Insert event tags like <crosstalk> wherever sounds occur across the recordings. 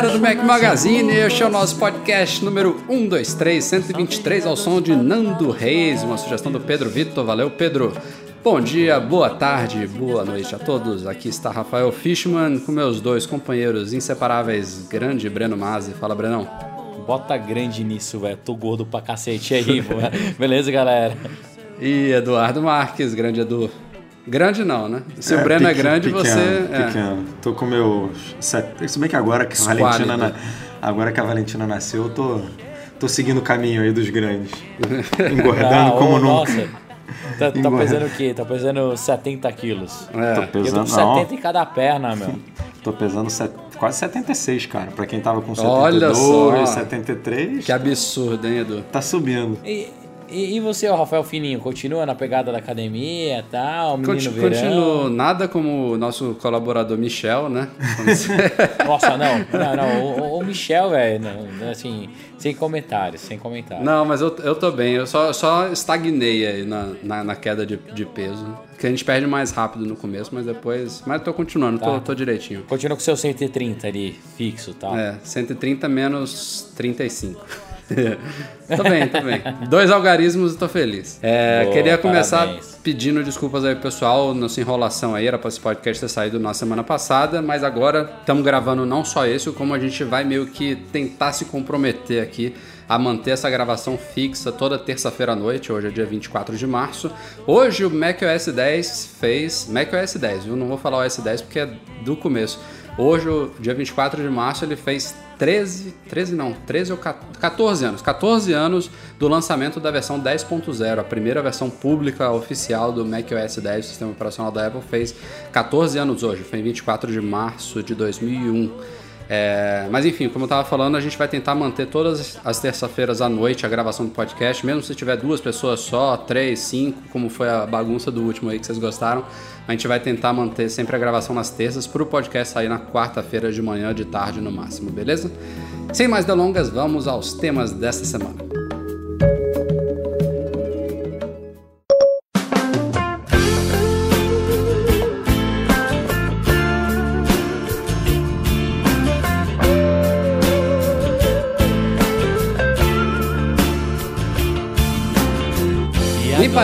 Galera do Mac Magazine, este é o nosso podcast número 123, 123, ao som de Nando Reis, uma sugestão do Pedro Vitor. Valeu, Pedro. Bom dia, boa tarde, boa noite a todos. Aqui está Rafael Fishman com meus dois companheiros inseparáveis, grande Breno Mazzi. Fala, Brenão. Bota grande nisso, velho. Tô gordo pra cacete aí. <laughs> Beleza, galera? E Eduardo Marques, grande Edu. Grande não, né? Se o Breno é grande, pequeno, você. é. Pequeno. Tô com meu. Se bem que agora que a. Valentina, na- agora que a Valentina nasceu, eu tô, tô seguindo o caminho aí dos grandes. <laughs> Engordando Ah, como ô, nunca. Nossa. Tá, tá pesando o quê? Tá pesando 70 quilos. É. Tô Eu tô com pesando, 70 não. em cada perna, meu. Tô pesando set- quase 76, cara. Pra quem tava com Olha 72, só. 73, Que absurdo, hein, Edu? tá subindo. E, e, e você, ó, Rafael Fininho, continua na pegada da academia e tal, menino Conti- verão? Continuo nada como o nosso colaborador Michel, né? <laughs> Nossa, não, não, não. O, o Michel, velho, assim, sem comentários, sem comentários. Não, mas eu, eu tô bem. Eu só, só estagnei aí na, na, na queda de, de peso. Que a gente perde mais rápido no começo, mas depois. Mas eu tô continuando, tô, Tá. tô direitinho. Continua com seu 130 ali, fixo, tá? É, 130 menos 35. <laughs> tô bem, tô bem. Dois algarismos e tô feliz. É, Boa, queria começar parabéns. pedindo desculpas aí, pessoal, nossa enrolação aí. Era pra esse podcast ter saído na semana passada, mas agora estamos gravando não só esse, como a gente vai meio que tentar se comprometer aqui a manter essa gravação fixa toda terça-feira à noite. Hoje é dia 24 de março. Hoje o macOS 10 fez. macOS 10, viu? Não vou falar OS 10 porque é do começo. Hoje, o dia 24 de março, ele fez 13, 13 não, 13 ou 14 anos, 14 anos do lançamento da versão 10.0, a primeira versão pública oficial do macOS 10, sistema operacional da Apple, fez 14 anos hoje, foi em 24 de março de 2001. É, mas enfim, como eu estava falando, a gente vai tentar manter todas as terça-feiras à noite a gravação do podcast, mesmo se tiver duas pessoas só, três, cinco, como foi a bagunça do último aí que vocês gostaram. A gente vai tentar manter sempre a gravação nas terças para o podcast sair na quarta-feira de manhã, de tarde no máximo, beleza? Sem mais delongas, vamos aos temas desta semana.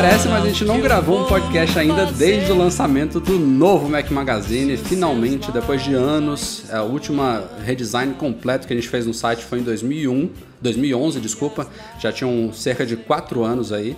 Parece, mas a gente não gravou um podcast ainda desde o lançamento do novo Mac Magazine. Finalmente, depois de anos, a última redesign completo que a gente fez no site foi em 2001, 2011, desculpa. Já tinham cerca de quatro anos aí.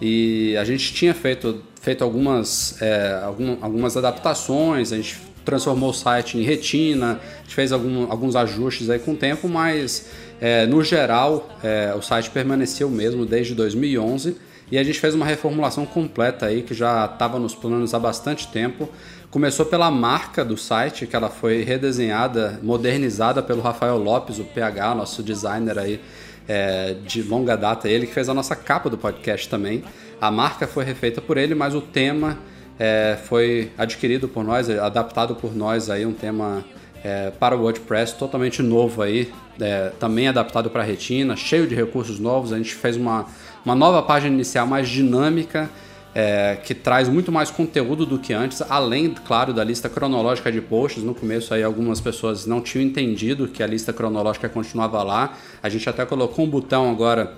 E a gente tinha feito, feito algumas, é, algum- algumas adaptações, a gente transformou o site em retina, a gente fez algum- alguns ajustes aí com o tempo, mas é, no geral é, o site permaneceu o mesmo desde 2011 e a gente fez uma reformulação completa aí que já estava nos planos há bastante tempo. Começou pela marca do site, que ela foi redesenhada, modernizada pelo Rafael Lopes, o PH, nosso designer aí é, de longa data, ele que fez a nossa capa do podcast também. A marca foi refeita por ele, mas o tema é, foi adquirido por nós, adaptado por nós aí, um tema é, para o WordPress totalmente novo aí, é, também adaptado para Retina, cheio de recursos novos. A gente fez uma, uma nova página inicial mais dinâmica, é, que traz muito mais conteúdo do que antes, além, claro, da lista cronológica de posts. No começo aí algumas pessoas não tinham entendido que a lista cronológica continuava lá. A gente até colocou um botão agora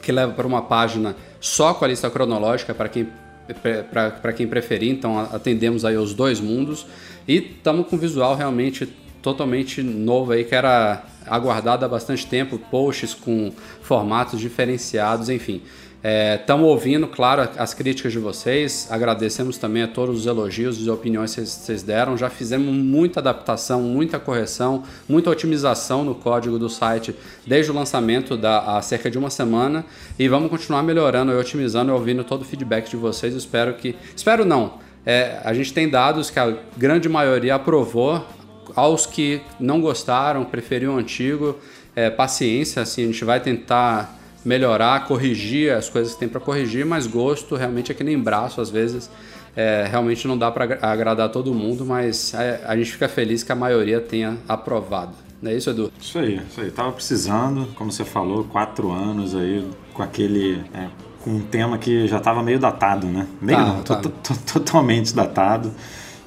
que leva para uma página só com a lista cronológica para quem para quem preferir, então atendemos aí os dois mundos e estamos com um visual realmente totalmente novo aí que era aguardado há bastante tempo, posts com formatos diferenciados, enfim. Estamos é, ouvindo, claro, as críticas de vocês. Agradecemos também a todos os elogios e opiniões que vocês deram. Já fizemos muita adaptação, muita correção, muita otimização no código do site desde o lançamento da, há cerca de uma semana. E vamos continuar melhorando e otimizando e ouvindo todo o feedback de vocês. Espero que. Espero não. É, a gente tem dados que a grande maioria aprovou. Aos que não gostaram, preferiam o antigo, é, paciência, assim, a gente vai tentar melhorar, corrigir as coisas que tem para corrigir, mas gosto realmente é que nem braço às vezes. É, realmente não dá para agradar todo mundo, mas é, a gente fica feliz que a maioria tenha aprovado. Não é isso, Edu? Isso aí, isso aí. Tava precisando, como você falou, quatro anos aí com aquele. É, com um tema que já estava meio datado, né? Meio tá, não, tá. totalmente datado.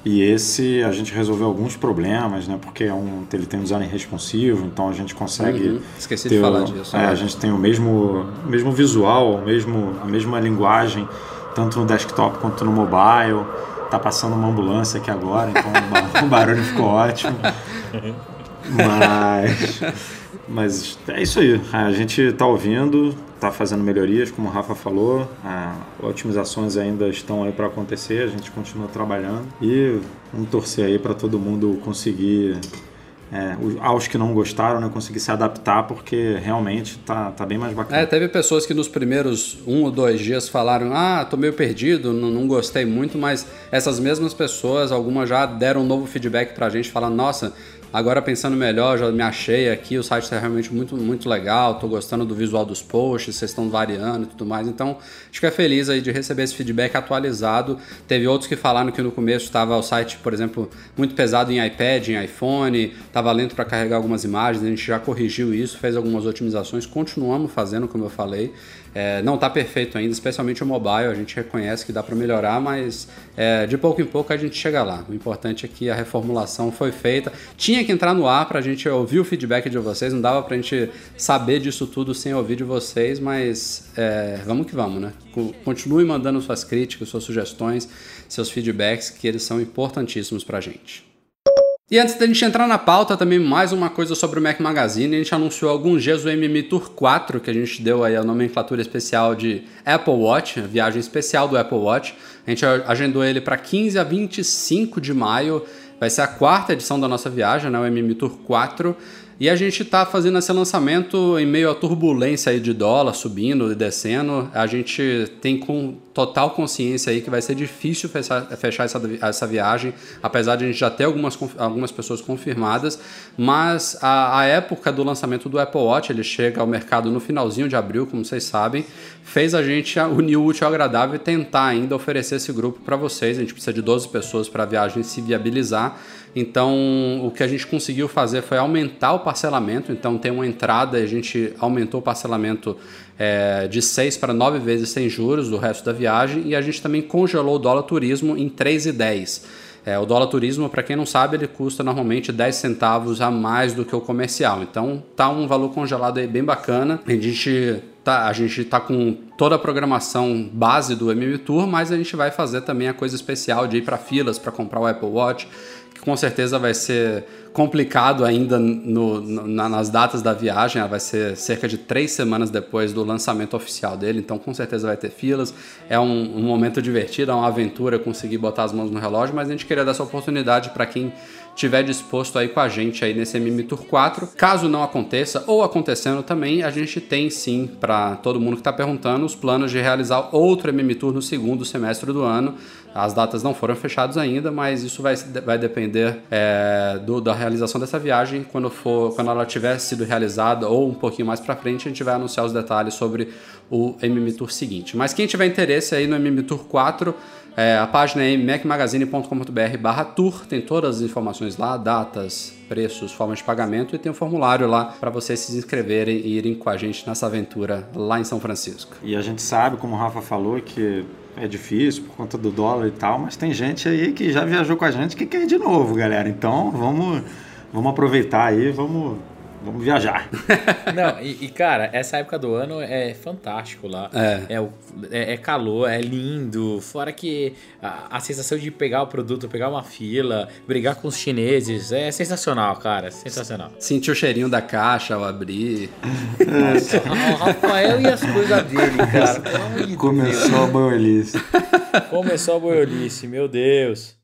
E esse a gente resolveu alguns problemas, né? Porque é um, ele tem um design responsivo, então a gente consegue. Uhum. Esqueci de falar disso. É, a gente tem o mesmo, mesmo visual, o mesmo, a mesma linguagem, tanto no desktop quanto no mobile. Tá passando uma ambulância aqui agora, então o <laughs> barulho ficou ótimo. <laughs> Mas, mas é isso aí. A gente está ouvindo, está fazendo melhorias, como o Rafa falou, a, otimizações ainda estão aí para acontecer, a gente continua trabalhando e vamos torcer aí para todo mundo conseguir é, aos que não gostaram, né, conseguir se adaptar, porque realmente tá, tá bem mais bacana. É, teve pessoas que nos primeiros um ou dois dias falaram: Ah, tô meio perdido, não, não gostei muito, mas essas mesmas pessoas, algumas já deram um novo feedback pra gente, falando: Nossa, Agora pensando melhor, já me achei aqui, o site está realmente muito, muito legal, estou gostando do visual dos posts, vocês estão variando e tudo mais. Então, fico feliz aí de receber esse feedback atualizado. Teve outros que falaram que no começo estava o site, por exemplo, muito pesado em iPad, em iPhone, estava lento para carregar algumas imagens, a gente já corrigiu isso, fez algumas otimizações, continuamos fazendo, como eu falei. É, não está perfeito ainda, especialmente o mobile, a gente reconhece que dá para melhorar, mas é, de pouco em pouco a gente chega lá. O importante é que a reformulação foi feita. Tinha que entrar no ar para a gente ouvir o feedback de vocês, não dava para a gente saber disso tudo sem ouvir de vocês, mas é, vamos que vamos, né? Continue mandando suas críticas, suas sugestões, seus feedbacks, que eles são importantíssimos para a gente. E antes da gente entrar na pauta, também mais uma coisa sobre o Mac Magazine. A gente anunciou alguns dias o MM Tour 4, que a gente deu aí a nomenclatura especial de Apple Watch, a viagem especial do Apple Watch. A gente agendou ele para 15 a 25 de maio. Vai ser a quarta edição da nossa viagem, né, o MM Tour 4. E a gente está fazendo esse lançamento em meio à turbulência aí de dólar subindo e descendo. A gente tem com total consciência aí que vai ser difícil fechar, fechar essa, essa viagem, apesar de a gente já ter algumas, algumas pessoas confirmadas. Mas a, a época do lançamento do Apple Watch, ele chega ao mercado no finalzinho de abril, como vocês sabem, fez a gente unir o útil ao agradável e tentar ainda oferecer esse grupo para vocês. A gente precisa de 12 pessoas para a viagem se viabilizar. Então, o que a gente conseguiu fazer foi aumentar o parcelamento. Então, tem uma entrada, a gente aumentou o parcelamento é, de 6 para 9 vezes sem juros do resto da viagem. E a gente também congelou o dólar turismo em 3,10. É, o dólar turismo, para quem não sabe, ele custa normalmente 10 centavos a mais do que o comercial. Então, tá um valor congelado aí bem bacana. A gente tá, a gente tá com toda a programação base do MM Tour, mas a gente vai fazer também a coisa especial de ir para filas para comprar o Apple Watch com certeza vai ser complicado ainda no, nas datas da viagem. Vai ser cerca de três semanas depois do lançamento oficial dele, então com certeza vai ter filas. É um, um momento divertido, é uma aventura conseguir botar as mãos no relógio, mas a gente queria dar essa oportunidade para quem tiver disposto aí com a gente aí nesse MM Tour 4. Caso não aconteça, ou acontecendo também, a gente tem sim, para todo mundo que está perguntando, os planos de realizar outro MM Tour no segundo semestre do ano. As datas não foram fechadas ainda, mas isso vai, vai depender é, do, da realização dessa viagem. Quando, for, quando ela tiver sido realizada ou um pouquinho mais para frente, a gente vai anunciar os detalhes sobre o MM Tour seguinte. Mas quem tiver interesse aí no MM Tour 4, é, a página é macmagazine.com.br barra tour, tem todas as informações lá, datas, preços, formas de pagamento e tem um formulário lá para vocês se inscreverem e irem com a gente nessa aventura lá em São Francisco. E a gente sabe, como o Rafa falou, que é difícil por conta do dólar e tal, mas tem gente aí que já viajou com a gente que quer ir de novo, galera. Então vamos, vamos aproveitar aí, vamos vamos viajar. <laughs> Não, e, e, cara, essa época do ano é fantástico lá. É. É, é, é calor, é lindo. Fora que a, a, sensação de pegar o produto, pegar uma fila, brigar com os chineses, é sensacional, cara. Sensacional. Sentir o cheirinho da caixa ao abrir. Nossa, <laughs> o Rafael e as coisas dele, cara. Começou a boiolice. Começou a boiolice, meu Deus.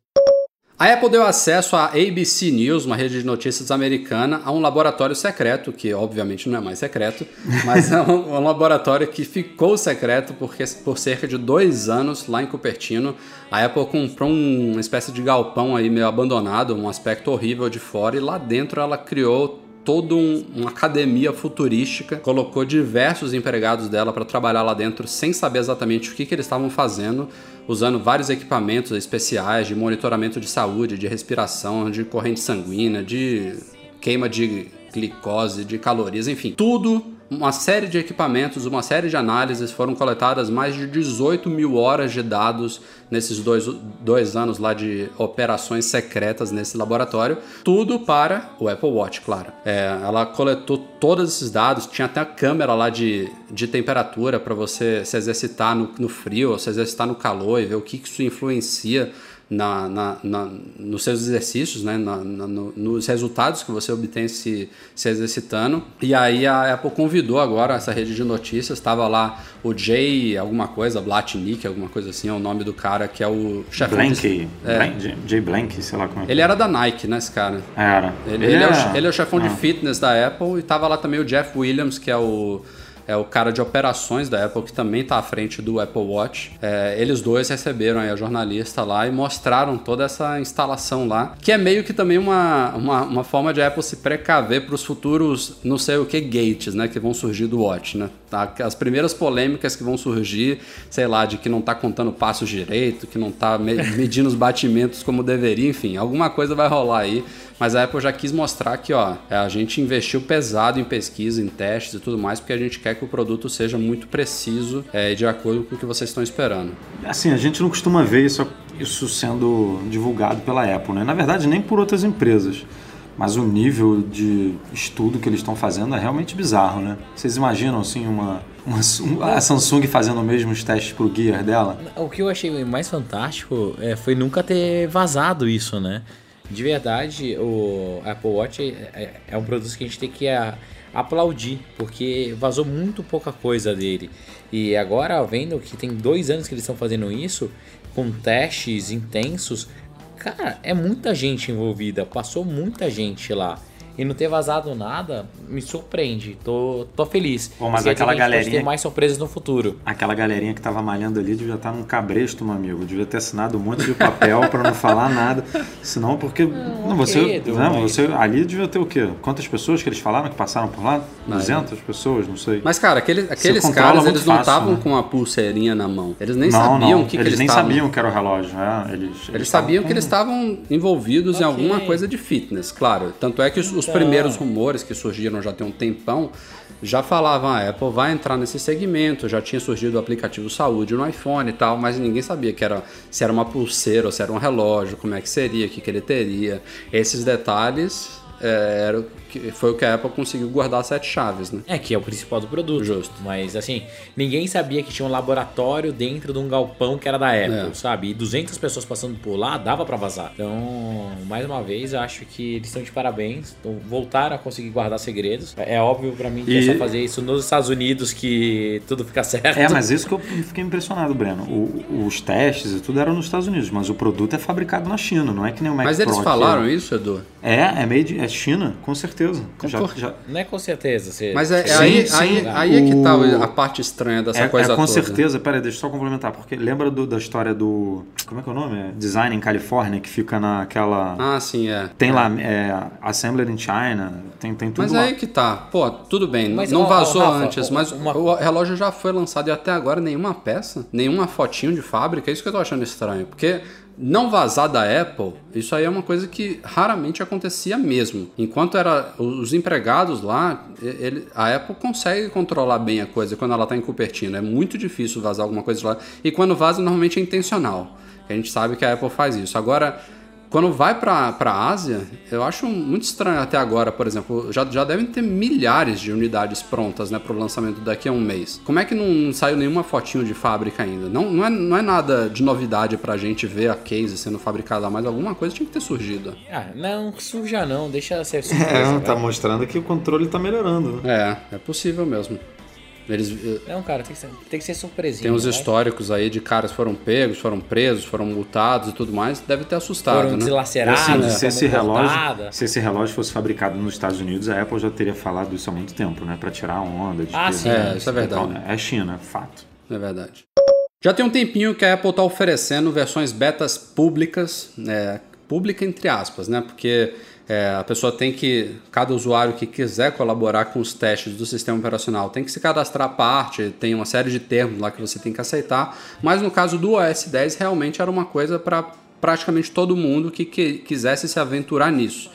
A Apple deu acesso à ABC News, uma rede de notícias americana, a um laboratório secreto, que obviamente não é mais secreto, <laughs> mas é um, um laboratório que ficou secreto porque, por cerca de dois anos lá em Cupertino. A Apple comprou um, uma espécie de galpão aí meio abandonado, um aspecto horrível de fora, e lá dentro ela criou toda um, uma academia futurística, colocou diversos empregados dela para trabalhar lá dentro sem saber exatamente o que, que eles estavam fazendo, usando vários equipamentos especiais de monitoramento de saúde, de respiração, de corrente sanguínea, de queima de glicose, de calorias, enfim, tudo uma série de equipamentos, uma série de análises, foram coletadas mais de 18 mil horas de dados nesses dois, dois anos lá de operações secretas nesse laboratório, tudo para o Apple Watch, claro. É, ela coletou todos esses dados, tinha até a câmera lá de, de temperatura para você se exercitar no, no frio, se exercitar no calor e ver o que, que isso influencia na, na, na, nos seus exercícios, né? Na, no, nos resultados que você obtém se, se exercitando. E aí a Apple convidou agora essa rede de notícias, estava lá o Jay alguma coisa, Blatnick, alguma coisa assim, é o nome do cara que é o chefe. Blank, é. Jay Blank, sei lá como é. Ele era da Nike, né, esse cara? Era. Ele, ele, ele é, o, ele é o chefão ah. de fitness da Apple e tava lá também o Jeff Williams, que é o é o cara de operações da Apple, que também está à frente do Apple Watch. É, eles dois receberam a jornalista lá e mostraram toda essa instalação lá, que é meio que também uma, uma, uma forma de Apple se precaver para os futuros, não sei o que, gates, né, que vão surgir do Watch, né? Tá? As primeiras polêmicas que vão surgir, sei lá, de que não está contando passos direito, que não está <laughs> medindo os batimentos como deveria, enfim, alguma coisa vai rolar aí mas a Apple já quis mostrar que ó, é, a gente investiu pesado em pesquisa, em testes e tudo mais, porque a gente quer que o produto seja muito preciso é, de acordo com o que vocês estão esperando. Assim, a gente não costuma ver isso, isso sendo divulgado pela Apple, né? Na verdade, nem por outras empresas. Mas o nível de estudo que eles estão fazendo é realmente bizarro, né? Vocês imaginam assim uma, uma, a Samsung fazendo os mesmos testes pro Gear dela? O que eu achei mais fantástico é, foi nunca ter vazado isso, né? de verdade, o Apple Watch é, é, um produto que a gente tem que a, aplaudir, porque vazou muito pouca coisa dele. E agora, vendo que tem dois anos que eles estão fazendo isso, com testes intensos, cara, é muita gente envolvida, passou muita gente lá e não ter vazado nada me surpreende. Tô, tô feliz. Pô, mas aquela galerinha. Ter mais surpresas no futuro. Aquela galerinha que tava malhando ali devia estar tá num cabresto, meu amigo. Devia ter assinado um monte de papel para não falar nada. Senão, porque. Não, não você, não, mas... você. Ali devia ter o quê? Quantas pessoas que eles falaram que passaram por lá? 200 pessoas, não sei. Mas, cara, aquele, aqueles caras, eles não estavam né? com a pulseirinha na mão. Eles nem não, sabiam o que, eles que eles nem tavam. sabiam que era o relógio. É, eles, eles, eles sabiam com... que eles estavam envolvidos okay. em alguma coisa de fitness, claro. Tanto é que os, os então... primeiros rumores rumores que surgiram já tem um tempão, já falavam a ah, Apple vai entrar nesse segmento, já tinha surgido o aplicativo saúde no iPhone e tal, mas ninguém sabia que era se era uma pulseira ou se era um relógio, como é que seria, o que, que ele teria. Esses detalhes é, que foi o que a Apple conseguiu guardar sete chaves, né? É, que é o principal do produto. Justo. Mas, assim, ninguém sabia que tinha um laboratório dentro de um galpão que era da Apple, é. sabe? E 200 pessoas passando por lá, dava para vazar. Então, mais uma vez, acho que eles estão de parabéns. Então, voltaram a conseguir guardar segredos. É óbvio para mim que e... é só fazer isso nos Estados Unidos que tudo fica certo. É, mas isso que eu fiquei impressionado, Breno. O, os testes e tudo eram nos Estados Unidos, mas o produto é fabricado na China, não é que nem o Mac Mas eles Pro falaram isso, Edu? É, é made, é China, com certeza certeza. Já, já... Não é com certeza. Você... Mas é, sim, aí, sim, aí, aí, é que tá a parte estranha dessa é, coisa é, com toda. certeza. Peraí, deixa eu só complementar. Porque lembra do, da história do... Como é que é o nome? É Design em Califórnia, que fica naquela... Ah, sim, é. Tem é. lá é, Assembler in China, tem, tem tudo Mas lá. aí que tá. Pô, tudo bem, mas, não ó, vazou ó, Rafa, antes, ó, mas uma... o relógio já foi lançado e até agora nenhuma peça, nenhuma fotinho de fábrica. É isso que eu tô achando estranho. Porque não vazar da Apple, isso aí é uma coisa que raramente acontecia mesmo. Enquanto era os empregados lá, ele, a Apple consegue controlar bem a coisa quando ela está em Cupertino. É muito difícil vazar alguma coisa lá. E quando vaza, normalmente é intencional. A gente sabe que a Apple faz isso. Agora, quando vai para a Ásia, eu acho muito estranho até agora, por exemplo, já, já devem ter milhares de unidades prontas né, para o lançamento daqui a um mês. Como é que não saiu nenhuma fotinho de fábrica ainda? Não, não, é, não é nada de novidade para a gente ver a case sendo fabricada, mas alguma coisa tinha que ter surgido. Ah, não, surja não, deixa ser surpresa. É, tá mostrando que o controle tá melhorando. Né? É, é possível mesmo. Eles, não, eh, cara, tem que ser, tem que ser surpresinha. Tem uns né? históricos aí de caras que foram pegos, foram presos, foram multados e tudo mais. Deve ter assustado. Foram né? deslacerados. Assim, se, esse relógio, se esse relógio fosse fabricado nos Estados Unidos, a Apple já teria falado isso há muito tempo, né? Pra tirar a onda. De ah, sim. É, isso é verdade. Então, é China, fato. É verdade. Já tem um tempinho que a Apple está oferecendo versões betas públicas, né? pública entre aspas, né? Porque é, a pessoa tem que, cada usuário que quiser colaborar com os testes do sistema operacional tem que se cadastrar à parte, tem uma série de termos lá que você tem que aceitar, mas no caso do OS 10 realmente era uma coisa para praticamente todo mundo que, que quisesse se aventurar nisso.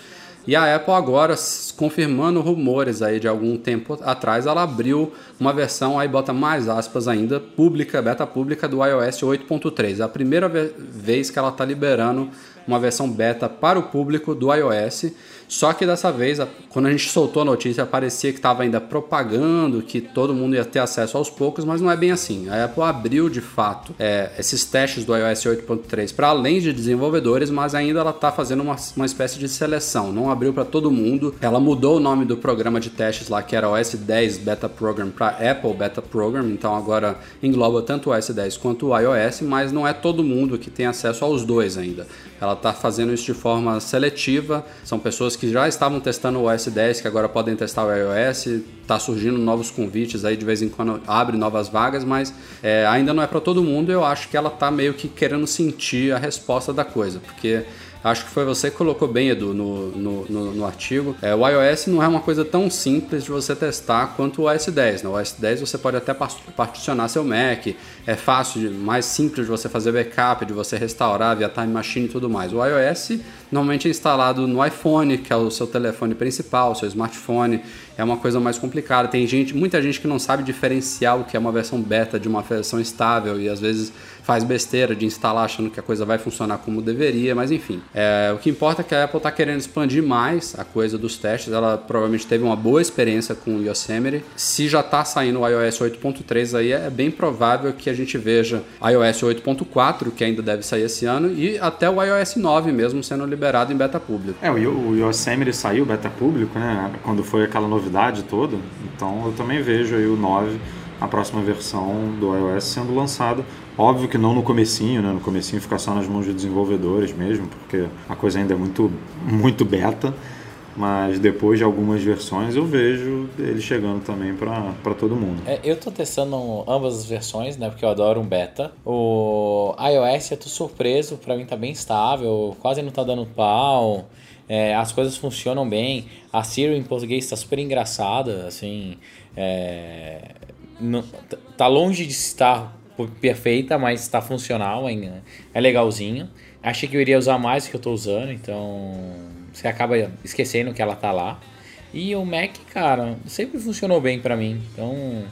E a Apple agora, confirmando rumores aí de algum tempo atrás, ela abriu uma versão, aí bota mais aspas ainda, pública, beta pública do iOS 8.3. É a primeira vez que ela está liberando uma versão beta para o público do iOS. Só que dessa vez, quando a gente soltou a notícia, parecia que estava ainda propagando que todo mundo ia ter acesso aos poucos, mas não é bem assim. A Apple abriu de fato é, esses testes do iOS 8.3 para além de desenvolvedores, mas ainda ela está fazendo uma, uma espécie de seleção. Não abriu para todo mundo. Ela mudou o nome do programa de testes lá, que era OS 10 Beta Program, para Apple Beta Program. Então agora engloba tanto o OS 10 quanto o iOS, mas não é todo mundo que tem acesso aos dois ainda. Ela está fazendo isso de forma seletiva. São pessoas que já estavam testando o OS 10, que agora podem testar o iOS. Está surgindo novos convites aí, de vez em quando abre novas vagas, mas é, ainda não é para todo mundo. Eu acho que ela está meio que querendo sentir a resposta da coisa, porque Acho que foi você que colocou bem, Edu, no, no, no, no artigo. É, o iOS não é uma coisa tão simples de você testar quanto o OS 10. No OS 10 você pode até particionar seu Mac, é fácil, mais simples de você fazer backup, de você restaurar via Time Machine e tudo mais. O iOS normalmente é instalado no iPhone, que é o seu telefone principal, seu smartphone, é uma coisa mais complicada. Tem gente, muita gente que não sabe diferenciar o que é uma versão beta de uma versão estável e às vezes faz besteira de instalar achando que a coisa vai funcionar como deveria, mas enfim. É, o que importa é que a Apple está querendo expandir mais a coisa dos testes. Ela provavelmente teve uma boa experiência com o Yosemite. Se já está saindo o iOS 8.3 aí, é bem provável que a gente veja iOS 8.4, que ainda deve sair esse ano, e até o iOS 9 mesmo sendo liberado em beta público. É, o Yosemite saiu beta público, né? Quando foi aquela novidade toda. Então eu também vejo aí o 9 a próxima versão do iOS sendo lançada. Óbvio que não no comecinho, né? No comecinho fica só nas mãos de desenvolvedores mesmo, porque a coisa ainda é muito, muito beta. Mas depois de algumas versões eu vejo ele chegando também para todo mundo. É, eu tô testando ambas as versões, né? Porque eu adoro um beta. O iOS eu tô surpreso, para mim tá bem estável, quase não tá dando pau. É, as coisas funcionam bem. A Siri em português está super engraçada, assim. É, não, tá longe de estar perfeita, mas está funcional ainda. É legalzinho. Achei que eu iria usar mais do que eu estou usando, então você acaba esquecendo que ela tá lá. E o Mac, cara, sempre funcionou bem para mim. Então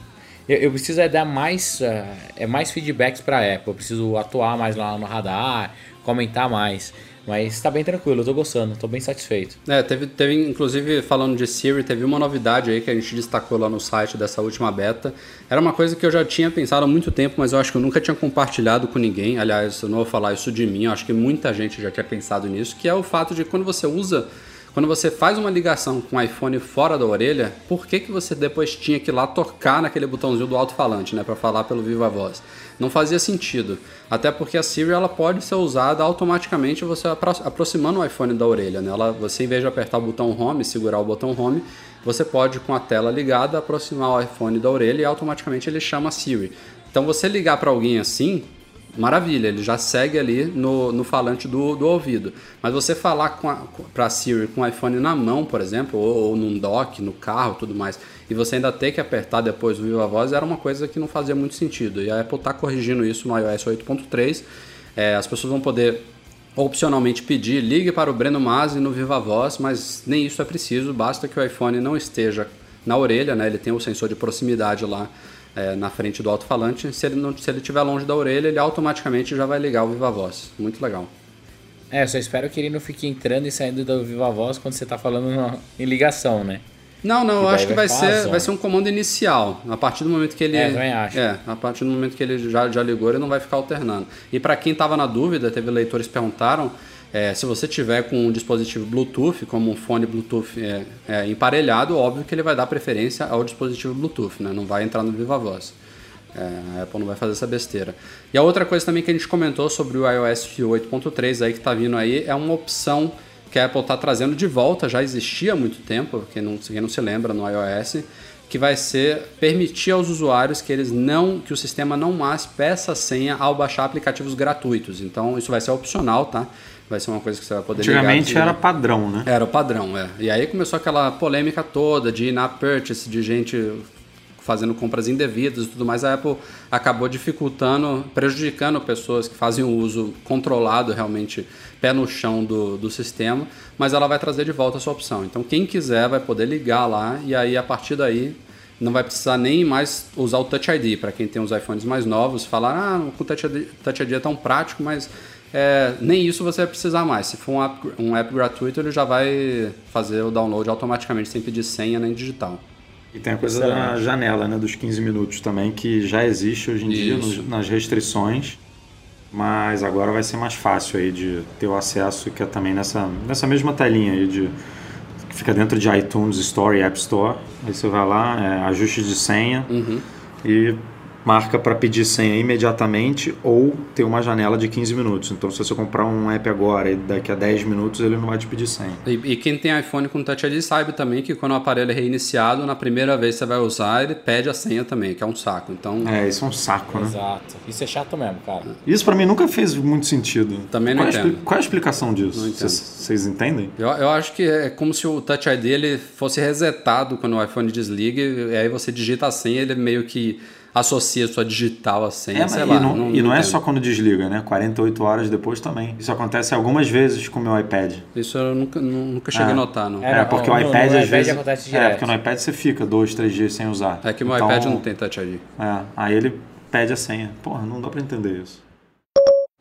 eu, eu, preciso é dar mais, uh, é mais feedbacks para Apple. Eu preciso atuar mais lá no radar, comentar mais. Mas tá bem tranquilo, eu tô gostando, tô bem satisfeito. É, teve, teve, inclusive, falando de Siri, teve uma novidade aí que a gente destacou lá no site dessa última beta. Era uma coisa que eu já tinha pensado há muito tempo, mas eu acho que eu nunca tinha compartilhado com ninguém. Aliás, eu não vou falar isso de mim, eu acho que muita gente já tinha pensado nisso, que é o fato de quando você usa quando você faz uma ligação com o iPhone fora da orelha, por que, que você depois tinha que ir lá tocar naquele botãozinho do alto-falante, né, para falar pelo viva voz? Não fazia sentido. Até porque a Siri ela pode ser usada automaticamente você aproximando o iPhone da orelha, né? Ela, você em vez de apertar o botão Home, segurar o botão Home, você pode com a tela ligada aproximar o iPhone da orelha e automaticamente ele chama a Siri. Então você ligar para alguém assim, maravilha, ele já segue ali no, no falante do, do ouvido. Mas você falar para Siri com o iPhone na mão, por exemplo, ou, ou num dock, no carro tudo mais, e você ainda ter que apertar depois o Viva Voz, era uma coisa que não fazia muito sentido. E a Apple está corrigindo isso no iOS 8.3. É, as pessoas vão poder opcionalmente pedir ligue para o Breno Masi no Viva Voz, mas nem isso é preciso, basta que o iPhone não esteja na orelha, né? ele tem o sensor de proximidade lá é, na frente do alto-falante. Se ele não, se ele estiver longe da orelha, ele automaticamente já vai ligar o Viva Voz. Muito legal. É, eu só espero que ele não fique entrando e saindo do Viva Voz quando você tá falando no- em ligação, né? Não, não, eu acho que vai ser, zona. vai ser um comando inicial. A partir do momento que ele. É, também acho. É, a partir do momento que ele já, já ligou, ele não vai ficar alternando. E para quem estava na dúvida, teve leitores que perguntaram. É, se você tiver com um dispositivo Bluetooth, como um fone Bluetooth é, é, emparelhado, óbvio que ele vai dar preferência ao dispositivo Bluetooth, né? não vai entrar no Viva Voz. É, a Apple não vai fazer essa besteira. E a outra coisa também que a gente comentou sobre o iOS 8.3 aí que está vindo aí é uma opção que a Apple está trazendo de volta, já existia há muito tempo, quem não, quem não se lembra no iOS, que vai ser permitir aos usuários que eles não, que o sistema não mais peça senha ao baixar aplicativos gratuitos. Então isso vai ser opcional, tá? Vai ser uma coisa que você vai poder ligar Antigamente aqui. era padrão, né? Era o padrão, é. E aí começou aquela polêmica toda de in-app purchase, de gente fazendo compras indevidas e tudo mais. A Apple acabou dificultando, prejudicando pessoas que fazem o uso controlado, realmente pé no chão do, do sistema, mas ela vai trazer de volta a sua opção. Então quem quiser vai poder ligar lá e aí a partir daí não vai precisar nem mais usar o Touch ID. Para quem tem os iPhones mais novos, falar, ah, o Touch ID, Touch ID é tão prático, mas é, nem isso você vai precisar mais. Se for um app, um app gratuito, ele já vai fazer o download automaticamente, sem pedir senha nem digital. E tem a coisa da janela, né, dos 15 minutos também, que já existe hoje em dia Isso. nos- nas restrições, mas agora vai ser mais fácil aí de ter o acesso, que é também nessa, nessa mesma telinha aí de que fica dentro de iTunes Store e App Store. Aí você vai lá, é, ajuste de senha e marca para pedir senha imediatamente ou ter uma janela de 15 minutos. Então, se você comprar um app agora e daqui a 10 minutos, ele não vai te pedir senha. E, e quem tem iPhone com Touch ID sabe também que quando o aparelho é reiniciado, na primeira vez que você vai usar, ele pede a senha também, que é um saco. Então, É, isso é um saco, né? Exato. Isso é chato mesmo, cara. Isso pra mim nunca fez muito sentido. Também não qual, é a entendo. qual é a explicação disso? Entendo. Vocês entendem? Eu, eu acho que é como se o Touch ID ele fosse resetado quando o iPhone desliga e aí você digita a senha, ele meio que associa sua digital à senha, É, sei mas lá. e não, e não é entendo. só quando desliga, né? 48 horas depois também. Isso acontece algumas vezes com o meu iPad. Isso eu nunca, nu- nunca cheguei É. a notar, não. É, É, não, porque o iPad às iPad vezes. acontece É, porque no iPad você fica dois, três dias sem usar. É que o meu Então, iPad não tem Touch ID. É, aí ele pede a senha. Porra, não dá pra entender isso.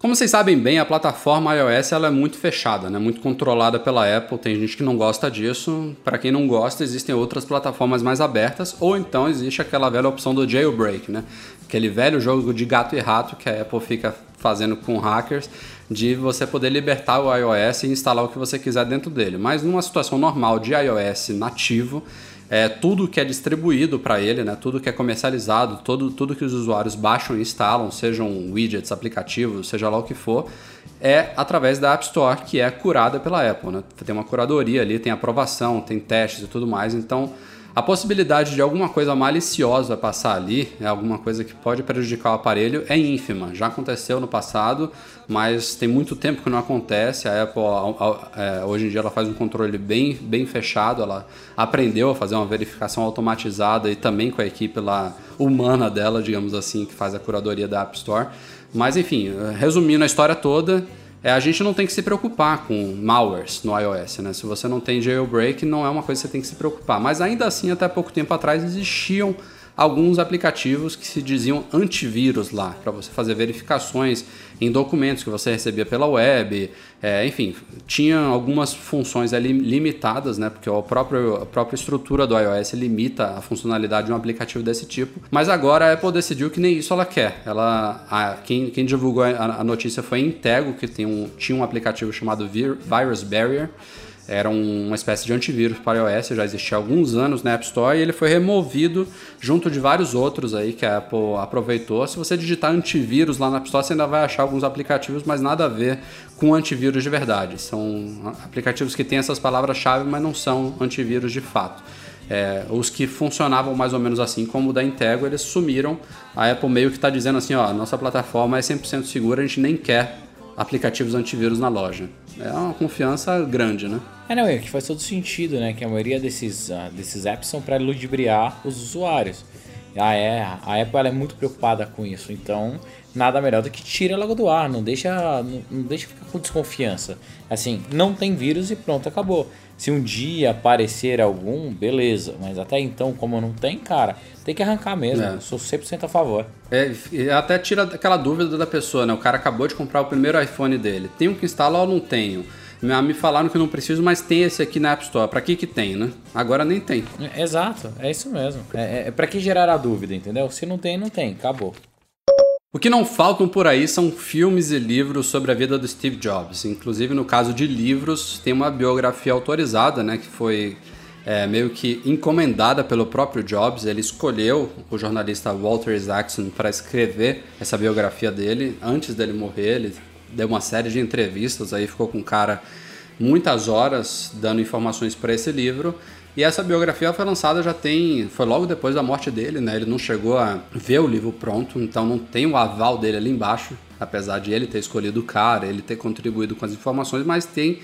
Como vocês sabem bem, a plataforma iOS ela é muito fechada, né? muito controlada pela Apple. Tem gente que não gosta disso. Para quem não gosta, existem outras plataformas mais abertas. Ou então existe aquela velha opção do jailbreak, né? aquele velho jogo de gato e rato que a Apple fica fazendo com hackers, de você poder libertar o iOS e instalar o que você quiser dentro dele. Mas numa situação normal de iOS nativo, é, tudo que é distribuído para ele, né, tudo que é comercializado, todo, tudo que os usuários baixam e instalam, sejam widgets, aplicativos, seja lá o que for, é através da App Store, que é curada pela Apple. Né? Tem uma curadoria ali, tem aprovação, tem testes e tudo mais. Então, a possibilidade de alguma coisa maliciosa passar ali, é alguma coisa que pode prejudicar o aparelho, é ínfima. Já aconteceu no passado, mas tem muito tempo que não acontece. A Apple, é, hoje em dia, ela faz um controle bem, bem fechado. Ela aprendeu a fazer uma verificação automatizada e também com a equipe lá humana dela, digamos assim, que faz a curadoria da App Store. Mas, enfim, resumindo a história toda, é, a gente não tem que se preocupar com malwares no iOS, né? Se você não tem jailbreak, não é uma coisa que você tem que se preocupar. Mas ainda assim, até pouco tempo atrás, existiam alguns aplicativos que se diziam antivírus lá, para você fazer verificações em documentos que você recebia pela web. É, enfim, tinha algumas funções ali limitadas, né? Porque o próprio, a própria estrutura do iOS limita a funcionalidade de um aplicativo desse tipo. Mas agora a Apple decidiu que nem isso ela quer. Ela, a- quem, quem divulgou a, a notícia foi a Intego, que tem um, tinha um aplicativo chamado Vir- Virus Barrier. Era um- uma espécie de antivírus para iOS, já existia há alguns anos na App Store e ele foi removido junto de vários outros aí que a Apple aproveitou. Se você digitar antivírus lá na App Store, você ainda vai achar alguns aplicativos, mas nada a ver com antivírus de verdade. São aplicativos que têm essas palavras-chave, mas não são antivírus de fato. É, os que funcionavam mais ou menos assim, como o da Intego, eles sumiram. A Apple meio que está dizendo assim, ó, nossa plataforma é 100% segura, a gente nem quer aplicativos antivírus na loja. É uma confiança grande, né? É, não, é que faz todo sentido, né? Que a maioria desses, ah, desses apps são para ludibriar os usuários. A, a Apple é muito preocupada com isso, então nada melhor do que tira logo do ar, não deixa, não, não deixa ficar com desconfiança. Assim, não tem vírus e pronto, acabou. Se um dia aparecer algum, beleza. Mas até então, como não tem, cara, tem que arrancar mesmo. É. Sou 100% a favor. É, até tira aquela dúvida da pessoa, né? O cara acabou de comprar o primeiro iPhone dele. Tenho que instalar ou não tenho? Me falaram que não preciso, mas tem esse aqui na App Store. Pra que que tem, né? Agora nem tem. É, exato, é isso mesmo. É, é, é pra que gerar a dúvida, entendeu? Se não tem, não tem. Acabou. O que não faltam por aí são filmes e livros sobre a vida do Steve Jobs. Inclusive, no caso de livros, tem uma biografia autorizada, né, que foi é, meio que encomendada pelo próprio Jobs. Ele escolheu o jornalista Walter Isaacson para escrever essa biografia dele antes dele morrer. Ele deu uma série de entrevistas, aí ficou com o cara muitas horas dando informações para esse livro. E essa biografia foi lançada já tem. Foi logo depois da morte dele, né? Ele não chegou a ver o livro pronto, então não tem o aval dele ali embaixo, apesar de ele ter escolhido o cara, ele ter contribuído com as informações, mas tem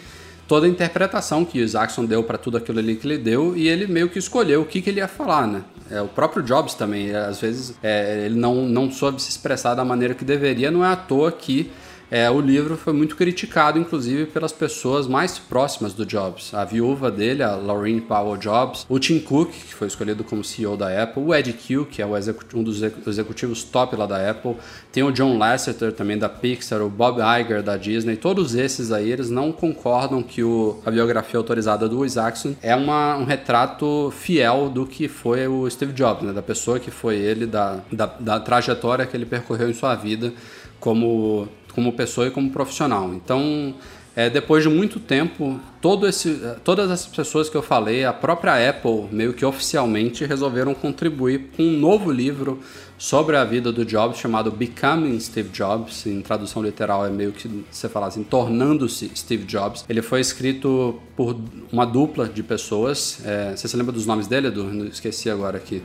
toda a interpretação que o Isaacson deu para tudo aquilo ali que ele deu e ele meio que escolheu o que, que ele ia falar, né? É, o próprio Jobs também, às vezes, é, ele não, não soube se expressar da maneira que deveria, não é à toa que é, o livro foi muito criticado, inclusive, pelas pessoas mais próximas do Jobs. A viúva dele, a Laureen Powell Jobs, o Tim Cook, que foi escolhido como CEO da Apple, o Ed Q, que é um dos executivos top lá da Apple, tem o John Lasseter também da Pixar, o Bob Iger da Disney, todos esses aí, eles não concordam que o, a biografia autorizada do Isaacson é uma, um retrato fiel do que foi o Steve Jobs, né? da pessoa que foi ele, da, da, da trajetória que ele percorreu em sua vida como como pessoa e como profissional. Então, é, depois de muito tempo, todo esse, todas essas pessoas que eu falei, a própria Apple, meio que oficialmente, resolveram contribuir com um novo livro sobre a vida do Jobs, chamado Becoming Steve Jobs. Em tradução literal, é meio que você falar assim, tornando-se Steve Jobs. Ele foi escrito por uma dupla de pessoas. É, você se lembra dos nomes dele, Edu? Esqueci agora aqui.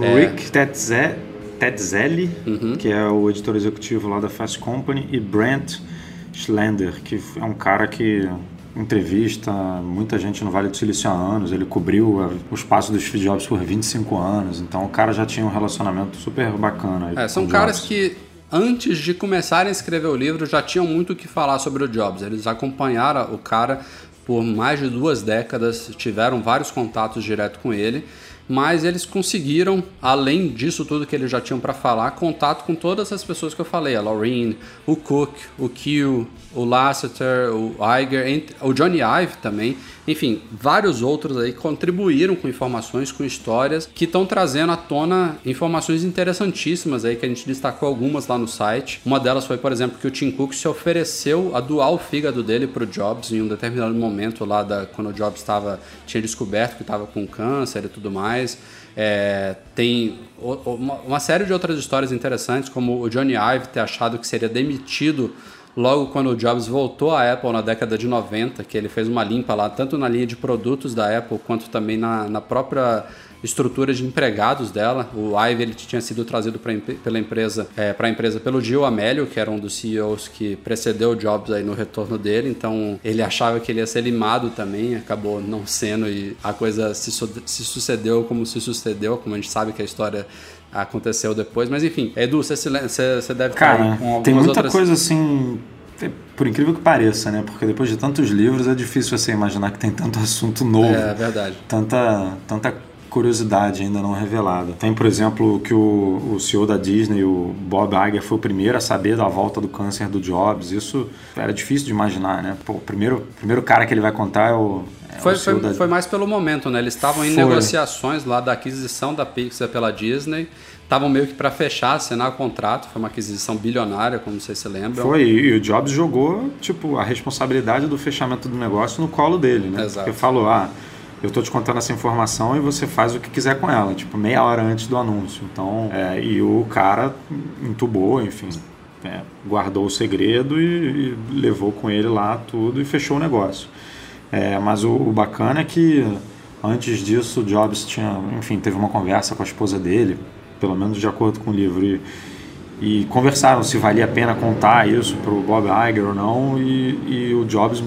Rick é, Tetzé Ted Zelli, uhum. que é o editor executivo lá da Fast Company, e Brent Schlender, que é um cara que entrevista muita gente no Vale do Silício há anos, ele cobriu o espaço dos Steve Jobs por 25 anos, então o cara já tinha um relacionamento super bacana. É, são caras que antes de começarem a escrever o livro já tinham muito o que falar sobre o Jobs, eles acompanharam o cara por mais de duas décadas, tiveram vários contatos direto com ele mas eles conseguiram, além disso tudo que eles já tinham para falar, contato com todas as pessoas que eu falei, a Laureen, o Cook, o Q, o Lasseter, o Iger, o Johnny Ive também, enfim, vários outros aí contribuíram com informações, com histórias que estão trazendo à tona informações interessantíssimas aí que a gente destacou algumas lá no site. Uma delas foi, por exemplo, que o Tim Cook se ofereceu a doar o fígado dele para o Jobs em um determinado momento lá da quando o Jobs estava tinha descoberto que estava com câncer e tudo mais. É, tem uma, uma série de outras histórias interessantes, como o Johnny Ive ter achado que seria demitido logo quando o Jobs voltou à Apple na década de 90, que ele fez uma limpa lá, tanto na linha de produtos da Apple, quanto também na, na própria estrutura de empregados dela. O Ive ele tinha sido trazido pra, pela empresa é, para a empresa pelo Gil Amelio, que era um dos CEOs que precedeu o Jobs aí no retorno dele. Então ele achava que ele ia ser limado também, acabou não sendo e a coisa se, se sucedeu como se sucedeu, como a gente sabe que a história aconteceu depois. Mas enfim, Edu, você, você, você deve Cara, com tem muita outras... coisa assim. Por incrível que pareça, né? Porque depois de tantos livros é difícil você imaginar que tem tanto <laughs> assunto novo. É verdade. Tanta, tanta curiosidade ainda não revelada. Tem, por exemplo, que o, o CEO da Disney, o Bob Iger, foi o primeiro a saber da volta do câncer do Jobs. Isso era difícil de imaginar, né? Pô, o primeiro, primeiro cara que ele vai contar é o, é, foi, foi, da... foi, mais pelo momento, né? Eles estavam em foi. negociações lá da aquisição da Pixar pela Disney. Estavam meio que para fechar, assinar o contrato. Foi uma aquisição bilionária, como vocês se lembram. Foi, e o Jobs jogou, tipo, a responsabilidade do fechamento do negócio no colo dele, né? Exato. Porque falou, ah, eu estou te contando essa informação e você faz o que quiser com ela, tipo, meia hora antes do anúncio. Então, é, e o cara entubou, enfim, é, guardou o segredo e, e, levou com ele lá tudo e fechou o negócio. É, mas o, o, bacana é que antes disso o Jobs tinha, enfim, teve uma conversa com a esposa dele, pelo menos de acordo com o livro, e, e conversaram se valia a pena contar isso para o Bob Iger ou não, e, e o Jobs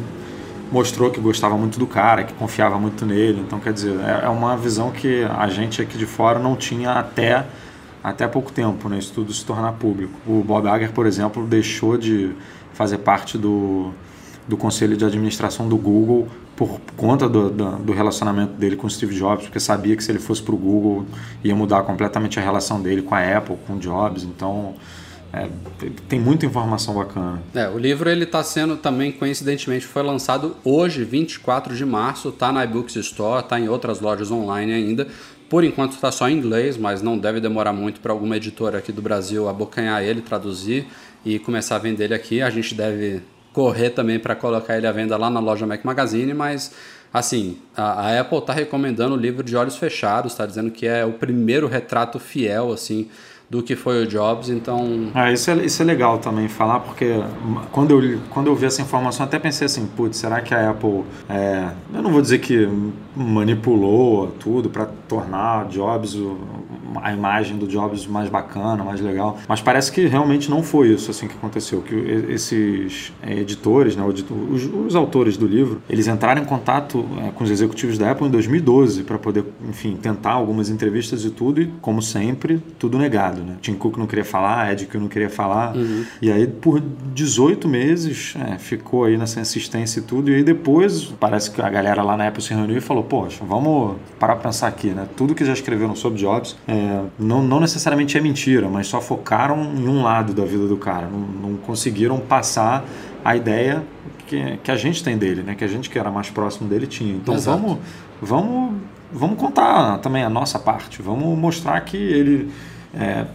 mostrou que gostava muito do cara, que confiava muito nele. Então, quer dizer, é, é uma visão que a gente aqui de fora não tinha até até pouco tempo, né, isso tudo se tornar público. O Bob Iger, por exemplo, deixou de fazer parte do, do conselho de administração do Google por conta do, do, do, relacionamento dele com o Steve Jobs, porque sabia que se ele fosse para o Google ia mudar completamente a relação dele com a Apple, com o Jobs. Então, é, tem muita informação bacana. É, o livro ele está sendo também, coincidentemente, foi lançado hoje, 24 de março, está na iBooks Store, está em outras lojas online ainda. Por enquanto está só em inglês, mas não deve demorar muito para alguma editora aqui do Brasil abocanhar ele, traduzir e começar a vender ele aqui. A gente deve correr também para colocar ele à venda lá na loja Mac Magazine, mas assim, a, a Apple está recomendando o livro de olhos fechados, está dizendo que é o primeiro retrato fiel assim do que foi o Jobs, então... Ah, isso, é, isso é legal também falar, porque quando eu, quando eu vi essa informação, até pensei assim, putz, será que a Apple, é, eu não vou dizer que manipulou tudo para tornar Jobs, o, a imagem do Jobs mais bacana, mais legal, mas parece que realmente não foi isso assim que aconteceu, que esses é, editores, né, os, os autores do livro, eles entraram em contato é, com os executivos da Apple em 2012 para poder, enfim, tentar algumas entrevistas e tudo, e como sempre, tudo negado né? Tim Cook não queria falar, Ed que não queria falar. Uhum. E aí, por 18 meses, é, ficou aí nessa insistência e tudo. E aí, depois, parece que a galera lá na Apple se reuniu e falou: Poxa, vamos parar para pensar aqui, né? Tudo que já escreveram sobre Jobs é, não, não necessariamente é mentira, mas só focaram em um lado da vida do cara. Não, não conseguiram passar a ideia que, que a gente tem dele, né? Que a gente que era mais próximo dele tinha. Então, Exato. vamos. Vamos vamos contar também a nossa parte, vamos mostrar que ele é,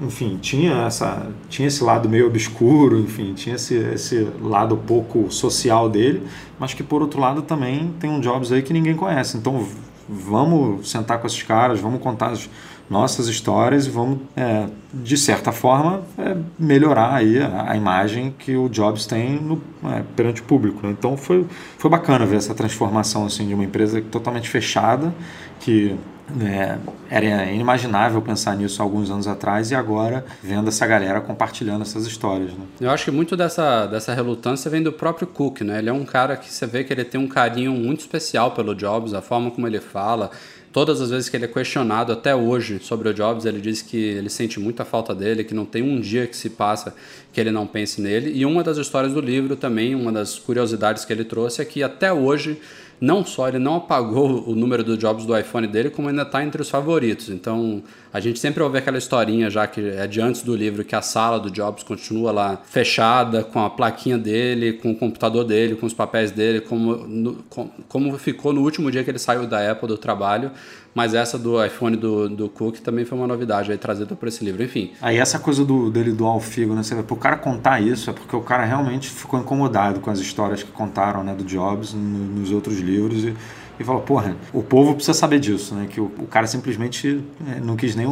enfim, tinha, essa, tinha esse lado meio obscuro, enfim, tinha esse, esse lado pouco social dele, mas que por outro lado também tem um Jobs aí que ninguém conhece. Então vamos sentar com esses caras, vamos contar as nossas histórias e vamos, é, de certa forma, é, melhorar aí a, a, imagem que o Jobs tem no, é, perante o público. Né? Então foi, foi bacana ver essa transformação assim, de uma empresa totalmente fechada, que é, era inimaginável pensar nisso alguns anos atrás e agora vendo essa galera compartilhando essas histórias. Né? Eu acho que muito dessa, dessa relutância vem do próprio Cook, né? Ele é um cara que você vê que ele tem um carinho muito especial pelo Jobs, a forma como ele fala. Todas as vezes que ele é questionado até hoje sobre o Jobs, ele diz que ele sente muita falta dele, que não tem um dia que se passa que ele não pense nele. E uma das histórias do livro também, uma das curiosidades que ele trouxe é que até hoje não só ele não apagou o número do Jobs do iPhone dele, como ainda está entre os favoritos. Então, a gente sempre ouve aquela historinha já que é de antes do livro que a sala do Jobs continua lá fechada com a plaquinha dele, com o computador dele, com os papéis dele, como, no, como ficou no último dia que ele saiu da Apple do trabalho. Mas essa do iPhone do, do Cook também foi uma novidade aí trazida por esse livro, enfim. Aí essa coisa do, dele doar o figo, né? Você vê, pro cara contar isso é porque o cara realmente ficou incomodado com as histórias que contaram, né, do Jobs no, nos outros livros e e falou, porra, o povo precisa saber disso, né? Que o, o cara simplesmente é, não quis nem,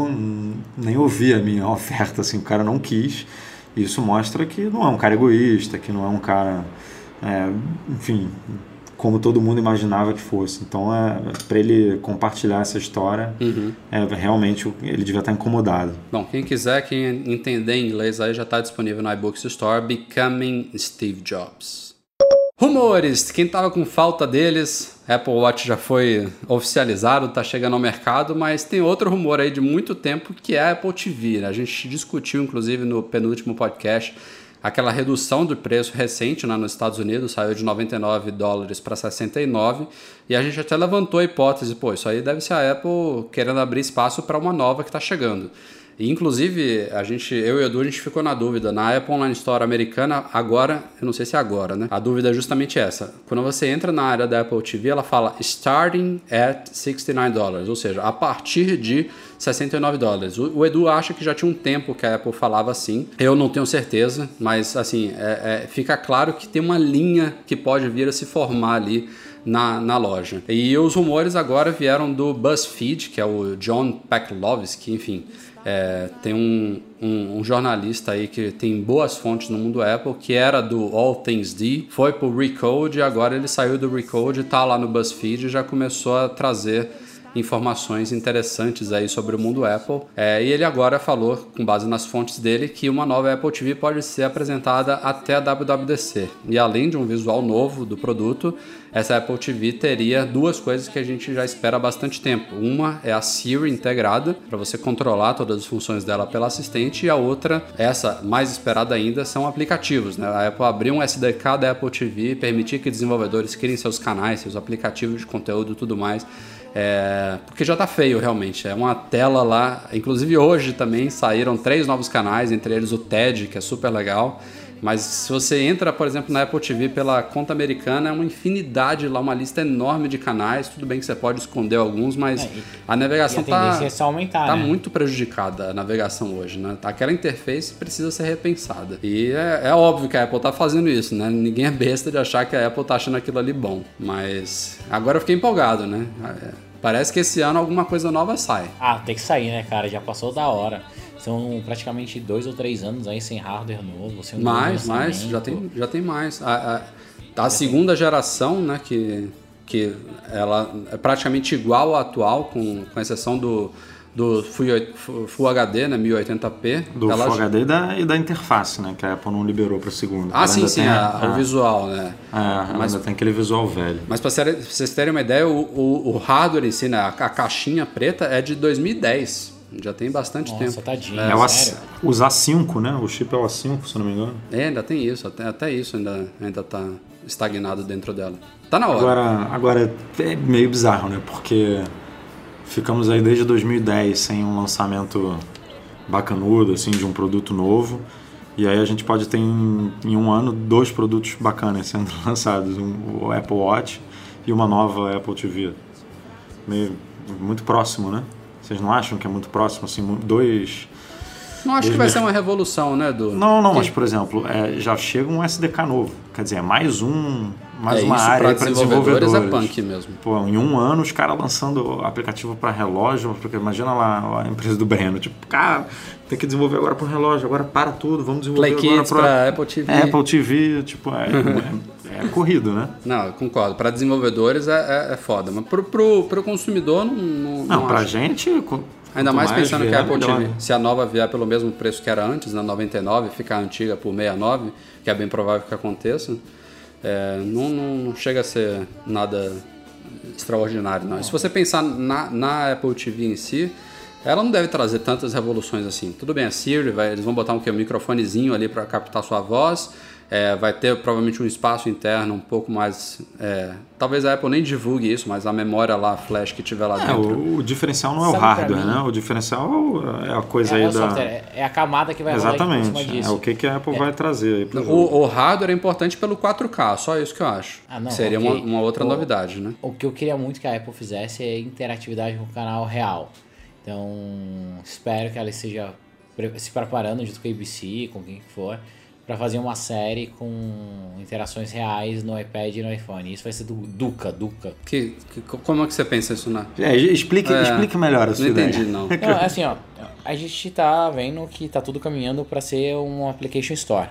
nem ouvir a minha <laughs> oferta, assim, o cara não quis. Isso mostra que não é um cara egoísta, que não é um cara, é, enfim, como todo mundo imaginava que fosse. Então, é, para ele compartilhar essa história, uhum. é, realmente ele devia estar incomodado. Bom, quem quiser, quem entender inglês aí já está disponível no iBooks Store, Becoming Steve Jobs. Rumores, quem estava com falta deles, Apple Watch já foi oficializado, está chegando ao mercado, mas tem outro rumor aí de muito tempo que é a Apple TV. Né? A gente discutiu, inclusive, no penúltimo podcast, aquela redução do preço recente né, nos Estados Unidos, saiu de 99 dólares para 69, e a gente até levantou a hipótese, pô, isso aí deve ser a Apple querendo abrir espaço para uma nova que está chegando. Inclusive, a gente, eu e o Edu, a gente ficou na dúvida. Na Apple Online Store americana, agora, eu não sei se é agora, né? A dúvida é justamente essa. Quando você entra na área da Apple TV, ela fala starting at 69 dólares, ou seja, a partir de 69 dólares. O, o, Edu acha que já tinha um tempo que a Apple falava assim. Eu não tenho certeza, mas assim, é, é, fica claro que tem uma linha que pode vir a se formar ali na, na loja. E os rumores agora vieram do BuzzFeed, que é o John Peklovsky, enfim. É, tem um, um, um, jornalista aí que tem boas fontes no mundo Apple, que era do All Things D, foi pro Recode, agora ele saiu do Recode, tá lá no BuzzFeed e já começou a trazer informações interessantes aí sobre o mundo Apple. É, e ele agora falou, com base nas fontes dele, que uma nova Apple TV pode ser apresentada até a WWDC. E além de um visual novo do produto, essa Apple TV teria duas coisas que a gente já espera há bastante tempo. Uma é a Siri integrada, para você controlar todas as funções dela pela assistente, e a outra, essa mais esperada ainda, são aplicativos. Né? A Apple abriu um SDK da Apple TV, permitir que desenvolvedores criem seus canais, seus aplicativos de conteúdo e tudo mais. É, porque já tá feio realmente. É uma tela lá. Inclusive hoje também saíram três novos canais, entre eles o TED, que é super legal. Mas se você entra, por exemplo, na Apple TV pela conta americana, é uma infinidade lá, uma lista enorme de canais. Tudo bem que você pode esconder alguns, mas é, e, a navegação está é tá né? muito prejudicada a navegação hoje, né? Aquela interface precisa ser repensada. E é, é óbvio que a Apple está fazendo isso, né? Ninguém é besta de achar que a Apple está achando aquilo ali bom. Mas agora eu fiquei empolgado, né? É, parece que esse ano alguma coisa nova sai. Ah, tem que sair, né, cara? Já passou da hora. São praticamente dois ou três anos aí sem hardware novo. Sem mais, mais, já tem, já tem mais. A, a, a segunda geração, né, que, que ela é praticamente igual à atual, com, com exceção do, do Full, Full HD, né, 1080p. Do ela... Full HD e da, e da interface, né, que a Apple não liberou para o segundo. Ah, sim, sim, a, a, o visual, né. É, mas ainda tem aquele visual velho. Mas para vocês terem uma ideia, o, o, o hardware em si, né, a, a caixinha preta é de 2010. Já tem bastante Nossa, tempo. Tadinho, é, o A5, os A5, né? O chip é o A5, se não me engano. É, ainda tem isso. Até, até isso ainda, ainda tá estagnado dentro dela. Tá na hora. Agora, agora é meio bizarro, né? Porque ficamos aí desde 2010 sem um lançamento bacanudo, assim, de um produto novo. E aí a gente pode ter em, em um ano dois produtos bacanas sendo <laughs> lançados. Um, o Apple Watch e uma nova Apple TV. Meio, muito próximo, né? Vocês não acham que é muito próximo, assim, dois... Não acho que vai ser uma revolução, né, do Não, não, mas por exemplo, é, já chega um SDK novo. Quer dizer, é mais um, mais é, uma área para desenvolvedores. desenvolvedores. É punk mesmo. Pô, em um ano os caras lançando aplicativo para relógio, porque imagina lá a empresa do Breno, tipo, cara, tem que desenvolver agora para relógio, agora para tudo, vamos desenvolver Play agora para Apple TV. Apple TV, tipo, é, é, é corrido, né? Não, eu concordo. Para desenvolvedores é, é, é, foda, mas pro, pro, pro consumidor não. Não, não, pra gente Ainda mais, mais pensando que a Apple TV, se a nova vier pelo mesmo preço que era antes, na 99, ficar antiga por 69, que é bem provável que aconteça, é, não, não, chega a ser nada extraordinário, não. E se você pensar na, na Apple TV em si, ela não deve trazer tantas revoluções assim. Tudo bem, a Siri, vai, eles vão botar um, um microfonezinho ali para captar sua voz, é, vai ter provavelmente um espaço interno um pouco mais. É, talvez a Apple nem divulgue isso, mas a memória lá, a flash que tiver lá é, dentro. O, o, diferencial não é Sabe o hardware, né? O diferencial é a coisa é, aí da. é a camada que vai Exatamente. rolar em cima disso. É o que, que a Apple vai trazer aí o, o, hardware é importante pelo 4K, só isso que eu acho. Ah, não, Seria uma, uma, outra o, novidade, né? O que eu queria muito que a Apple fizesse é interatividade com o canal real. Então, espero que ela esteja se preparando junto com a ABC, com quem for para fazer uma série com interações reais no iPad e no iPhone. Isso vai ser do Duca, Duca. Que, que como é que você pensa isso, né? É, explique, é, explique melhor a sua Não ideia. entendi, não. não. Assim, ó, a gente tá vendo que tá tudo caminhando para ser um application store.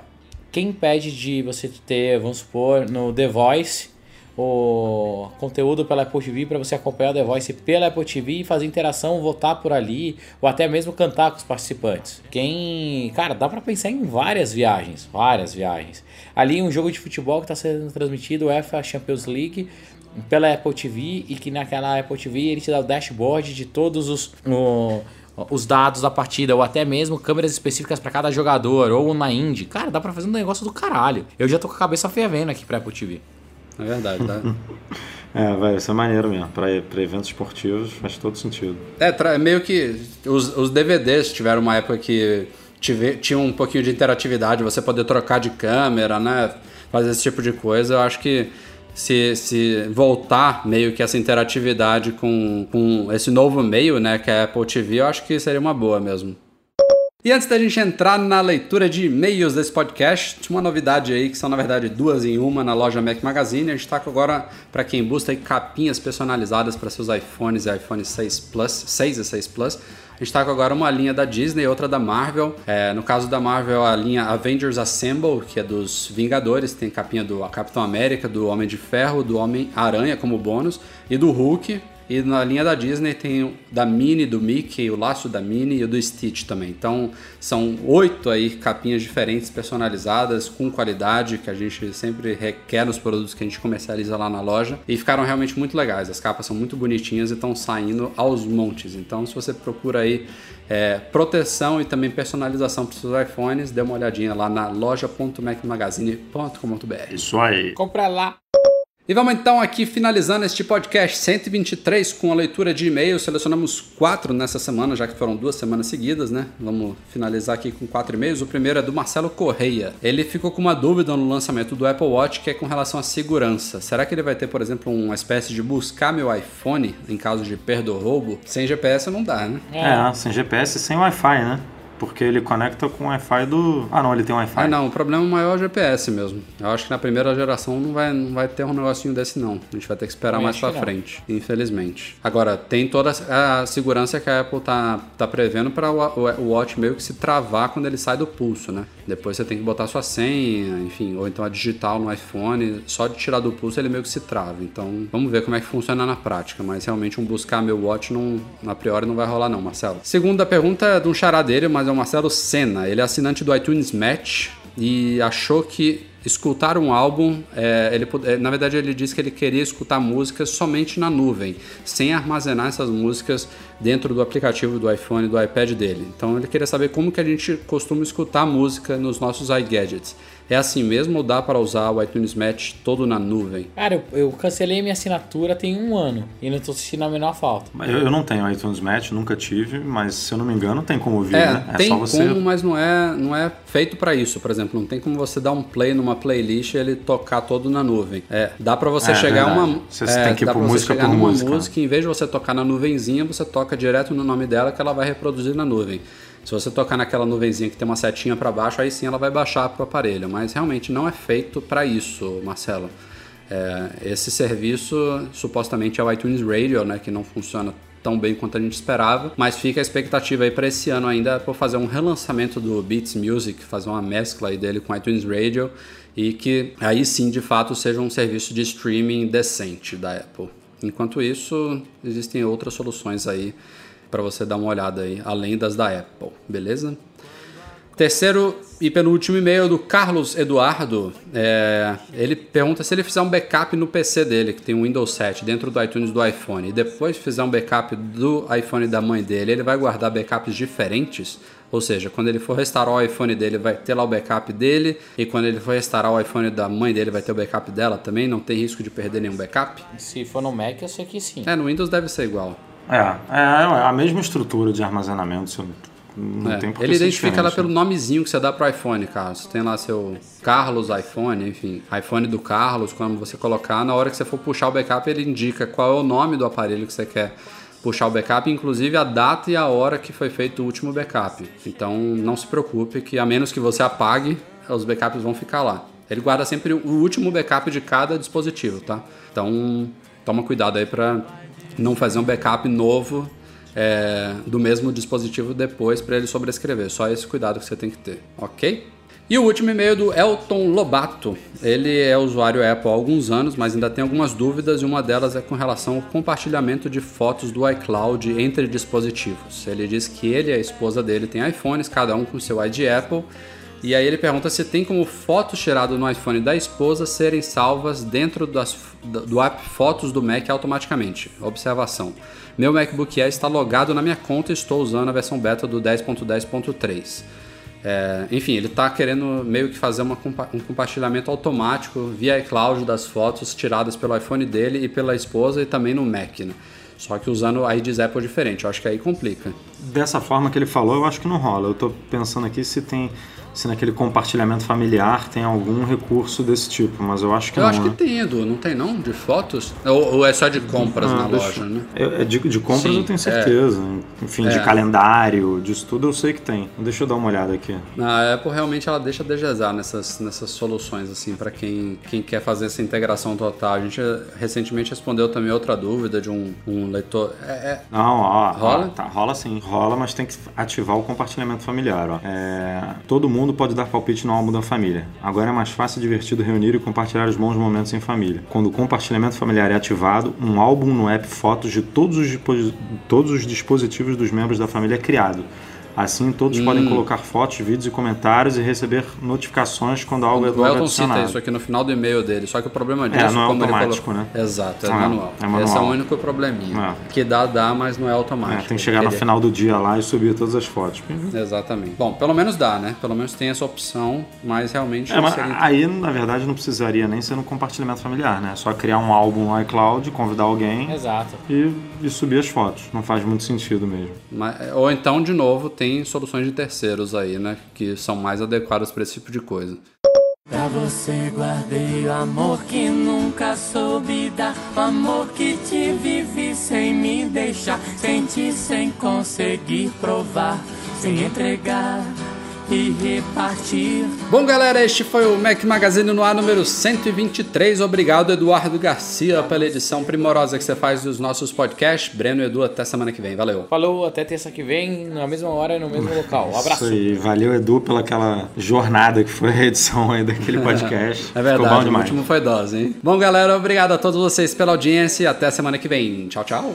Quem impede de você ter, vamos supor, no The Voice o conteúdo pela Apple TV para você acompanhar o The Voice pela Apple TV e fazer interação, votar por ali ou até mesmo cantar com os participantes. Quem, cara, dá para pensar em várias viagens, várias viagens. Ali um jogo de futebol que está sendo transmitido, UEFA Champions League pela Apple TV e que naquela Apple TV ele te dá o dashboard de todos os o, os dados da partida, ou até mesmo câmeras específicas para cada jogador, ou na Indy. Cara, dá pra fazer um negócio do caralho. Eu já tô com a cabeça fervendo aqui pra Apple TV. É verdade, tá? <laughs> é, vai ser maneiro mesmo. Para eventos esportivos faz todo sentido. É, meio que os, os DVDs tiveram uma época que tive, tinha um pouquinho de interatividade, você poder trocar de câmera, né? Fazer esse tipo de coisa. Eu acho que se, se voltar meio que essa interatividade com, com esse novo meio, né, que é a Apple TV, eu acho que seria uma boa mesmo. E antes da gente entrar na leitura de e-mails desse podcast, uma novidade aí, que são na verdade duas em uma na loja Mac Magazine. A gente está agora, para quem busca, capinhas personalizadas para seus iPhones e iPhone 6 Plus, 6 e 6 Plus. A gente está com agora uma linha da Disney e outra da Marvel. É, no caso da Marvel, a linha Avengers Assemble, que é dos Vingadores, tem capinha do Capitão América, do Homem de Ferro, do Homem-Aranha como bônus, e do Hulk, E na linha da Disney tem o da Minnie, do Mickey, o laço da Minnie e o do Stitch também. Então são oito aí capinhas diferentes, personalizadas, com qualidade, que a gente sempre requer nos produtos que a gente comercializa lá na loja. E ficaram realmente muito legais. As capas são muito bonitinhas e estão saindo aos montes. Então se você procura aí é, proteção e também personalização para os seus iPhones, dê uma olhadinha lá na loja.macmagazine.com.br. Isso aí. Compra lá. E vamos então aqui finalizando este podcast 123 com a leitura de e-mails. Selecionamos quatro nessa semana, já que foram duas semanas seguidas, né? Vamos finalizar aqui com quatro e-mails. O primeiro é do Marcelo Correia. Ele ficou com uma dúvida no lançamento do Apple Watch, que é com relação à segurança. Será que ele vai ter, por exemplo, uma espécie de buscar meu iPhone em caso de perda ou roubo? Sem GPS não dá, né? É, sem GPS e sem Wi-Fi, né? Porque ele conecta com o Wi-Fi do. Ah, não, ele tem Wi-Fi. Ah, não, o problema maior é o GPS mesmo. Eu acho que na primeira geração não vai, não vai ter um negocinho desse, não. A gente vai ter que esperar Eu mais pra frente, infelizmente. Agora, tem toda a segurança que a Apple tá, tá prevendo para o, Watch meio que se travar quando ele sai do pulso, né? Depois você tem que botar sua senha, enfim, ou então a digital no iPhone. Só de tirar do pulso ele meio que se trava. Então, vamos ver como é que funciona na prática. Mas realmente um buscar meu Watch não, a priori não vai rolar, não, Marcelo. Segunda pergunta é de um xará dele, mas é o Marcelo Senna. Ele é assinante do iTunes Match e achou que escutar um álbum, é, ele, é, na verdade ele disse que ele queria escutar músicas somente na nuvem, sem armazenar essas músicas dentro do aplicativo do iPhone e do iPad dele. Então ele queria saber como que a gente costuma escutar música nos nossos iGadgets. É assim mesmo ou dá para usar o iTunes Match todo na nuvem? Cara, eu, eu cancelei minha assinatura tem um ano e não tô sentindo a menor falta. Eu, eu não tenho iTunes Match, nunca tive, mas se eu não me engano, tem como ouvir, É, né? É tem só você. como, mas não é, não é feito para isso. Por exemplo, não tem como você dar um play numa playlist e ele tocar todo na nuvem. É, dá para você É, chegar a verdade. uma, Você é, tem que ir dá por música chegar por numa música. música, em vez de você tocar na nuvenzinha, você toca direto no nome dela que ela vai reproduzir na nuvem. Se você tocar naquela nuvenzinha que tem uma setinha para baixo, aí sim ela vai baixar pro aparelho. Mas realmente não é feito para isso, Marcelo. É, esse serviço supostamente é o iTunes Radio, né, que não funciona tão bem quanto a gente esperava, mas fica a expectativa aí para esse ano ainda por fazer um relançamento do Beats Music, fazer uma mescla aí dele com o iTunes Radio e que aí sim de fato seja um serviço de streaming decente da Apple. Enquanto isso, existem outras soluções aí para você dar uma olhada aí, além das da Apple, beleza? Terceiro e penúltimo e-mail do Carlos Eduardo. É, ele pergunta se ele fizer um backup no PC dele, que tem um Windows 7, dentro do iTunes do iPhone, e depois fizer um backup do iPhone da mãe dele, ele vai guardar backups diferentes? Ou seja, quando ele for restaurar o iPhone dele, vai ter lá o backup dele, e quando ele for restaurar o iPhone da mãe dele, vai ter o backup dela também? Não tem risco de perder nenhum backup? Se for no Mac, eu sei que sim. É, no Windows deve ser igual. É, é a mesma estrutura de armazenamento. Não É, tem por Ele identifica ela diferente, pelo né? nomezinho que você dá pro iPhone, Carlos. Tem lá seu Carlos iPhone, enfim, iPhone do Carlos, quando você colocar, na hora que você for puxar o backup, ele indica qual é o nome do aparelho que você quer puxar o backup, inclusive a data e a hora que foi feito o último backup. Então não se preocupe que a menos que você apague, os backups vão ficar lá. Ele guarda sempre o último backup de cada dispositivo, tá? Então toma cuidado aí para não fazer um backup novo é, do mesmo dispositivo depois para ele sobrescrever. Só esse cuidado que você tem que ter, ok? E o último e-mail do Elton Lobato. Ele é usuário Apple há alguns anos, mas ainda tem algumas dúvidas e uma delas é com relação ao compartilhamento de fotos do iCloud entre dispositivos. Ele diz que ele e a esposa dele têm iPhones, cada um com seu ID Apple. E aí ele pergunta se tem como fotos tiradas no iPhone da esposa serem salvas dentro das, do app Fotos do Mac automaticamente. Observação. Meu MacBook Air está logado na minha conta e estou usando a versão beta do 10.10.3. É, enfim, ele está querendo meio que fazer uma um compartilhamento automático via iCloud das fotos tiradas pelo iPhone dele e pela esposa e também no Mac, né? Só que usando IDs Apple diferente. Eu acho que aí complica. Dessa forma que ele falou, eu acho que não rola. Eu tô pensando aqui se tem. Se naquele compartilhamento familiar tem algum recurso desse tipo, mas eu acho que Eu não. acho que né? tem, Edu, não tem não? De fotos? Ou, ou é só de compras Ah, na loja, né? É, é de, de compras Sim, eu tenho é. certeza. Enfim, de É. calendário, disso tudo eu sei que tem. Deixa eu dar uma olhada aqui. A Apple realmente ela deixa desejar nessas, nessas soluções, assim, para quem, quem quer fazer essa integração total. A gente eh, recentemente respondeu também outra dúvida de um, um leitor. É, é- Não, ó, Rola? ó, tá, rola sim, rola, mas tem que ativar o compartilhamento familiar, ó. É, todo mundo mundo pode dar palpite no álbum da família. Agora é mais fácil e divertido reunir e compartilhar os bons momentos em família. Quando o compartilhamento familiar é ativado, um álbum no app Fotos de todos os, todos os dispositivos dos membros da família é criado. Assim, todos hum. podem colocar fotos, vídeos e comentários e receber notificações quando algo é novo adicionado. O Elton cita isso aqui no final do e-mail dele, só que o problema disso... É, não é automático, colocou... né? Exato, é, ah, manual. é manual. Esse é o único probleminha. É. Que dá, dá, mas não é automático. É, tem que chegar no final do dia lá e subir todas as fotos. Exatamente. Bom, pelo menos dá, né? Pelo menos tem essa opção, mas realmente... É, mas seria... Aí, na verdade, não precisaria nem ser no compartilhamento familiar, né? É só criar um álbum no iCloud, convidar alguém... Exato. E, e subir as fotos. Não faz muito sentido mesmo. Mas, ou então, de novo, tem soluções de terceiros aí, né? Que são mais adequados para esse tipo de coisa. Pra você guardei o amor que nunca soube dar O amor que te vivi sem me deixar Senti sem conseguir provar Sem entregar e repartir. Bom, galera, este foi o Mac Magazine no ar número 123. Obrigado, Eduardo Garcia, pela edição primorosa que você faz dos nossos podcasts. Breno e Edu, até semana que vem. Valeu. Falou, até terça que vem, na mesma hora e no mesmo local. Um abraço. Isso aí. Valeu, Edu, pela aquela jornada que foi a edição aí daquele <laughs> podcast. é verdade, Ficou bom demais. o último foi dose, hein? Bom, galera, obrigado a todos vocês pela audiência e até semana que vem. Tchau, tchau.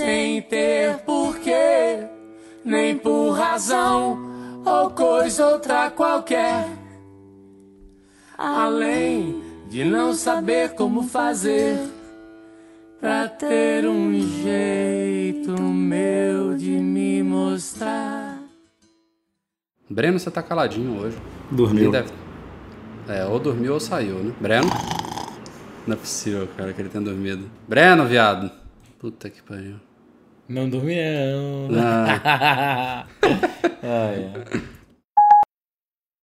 Sem ter porquê, nem por razão ou coisa outra qualquer. Além de não saber como fazer pra ter um jeito meu de me mostrar. Breno, você tá caladinho hoje. Dormiu. Deve... É, ou dormiu ou saiu, né? Breno? Não é possível, cara, que ele tenha dormido. Breno, viado. Puta que pariu. Não dormi não. Ah. <laughs> ah, é.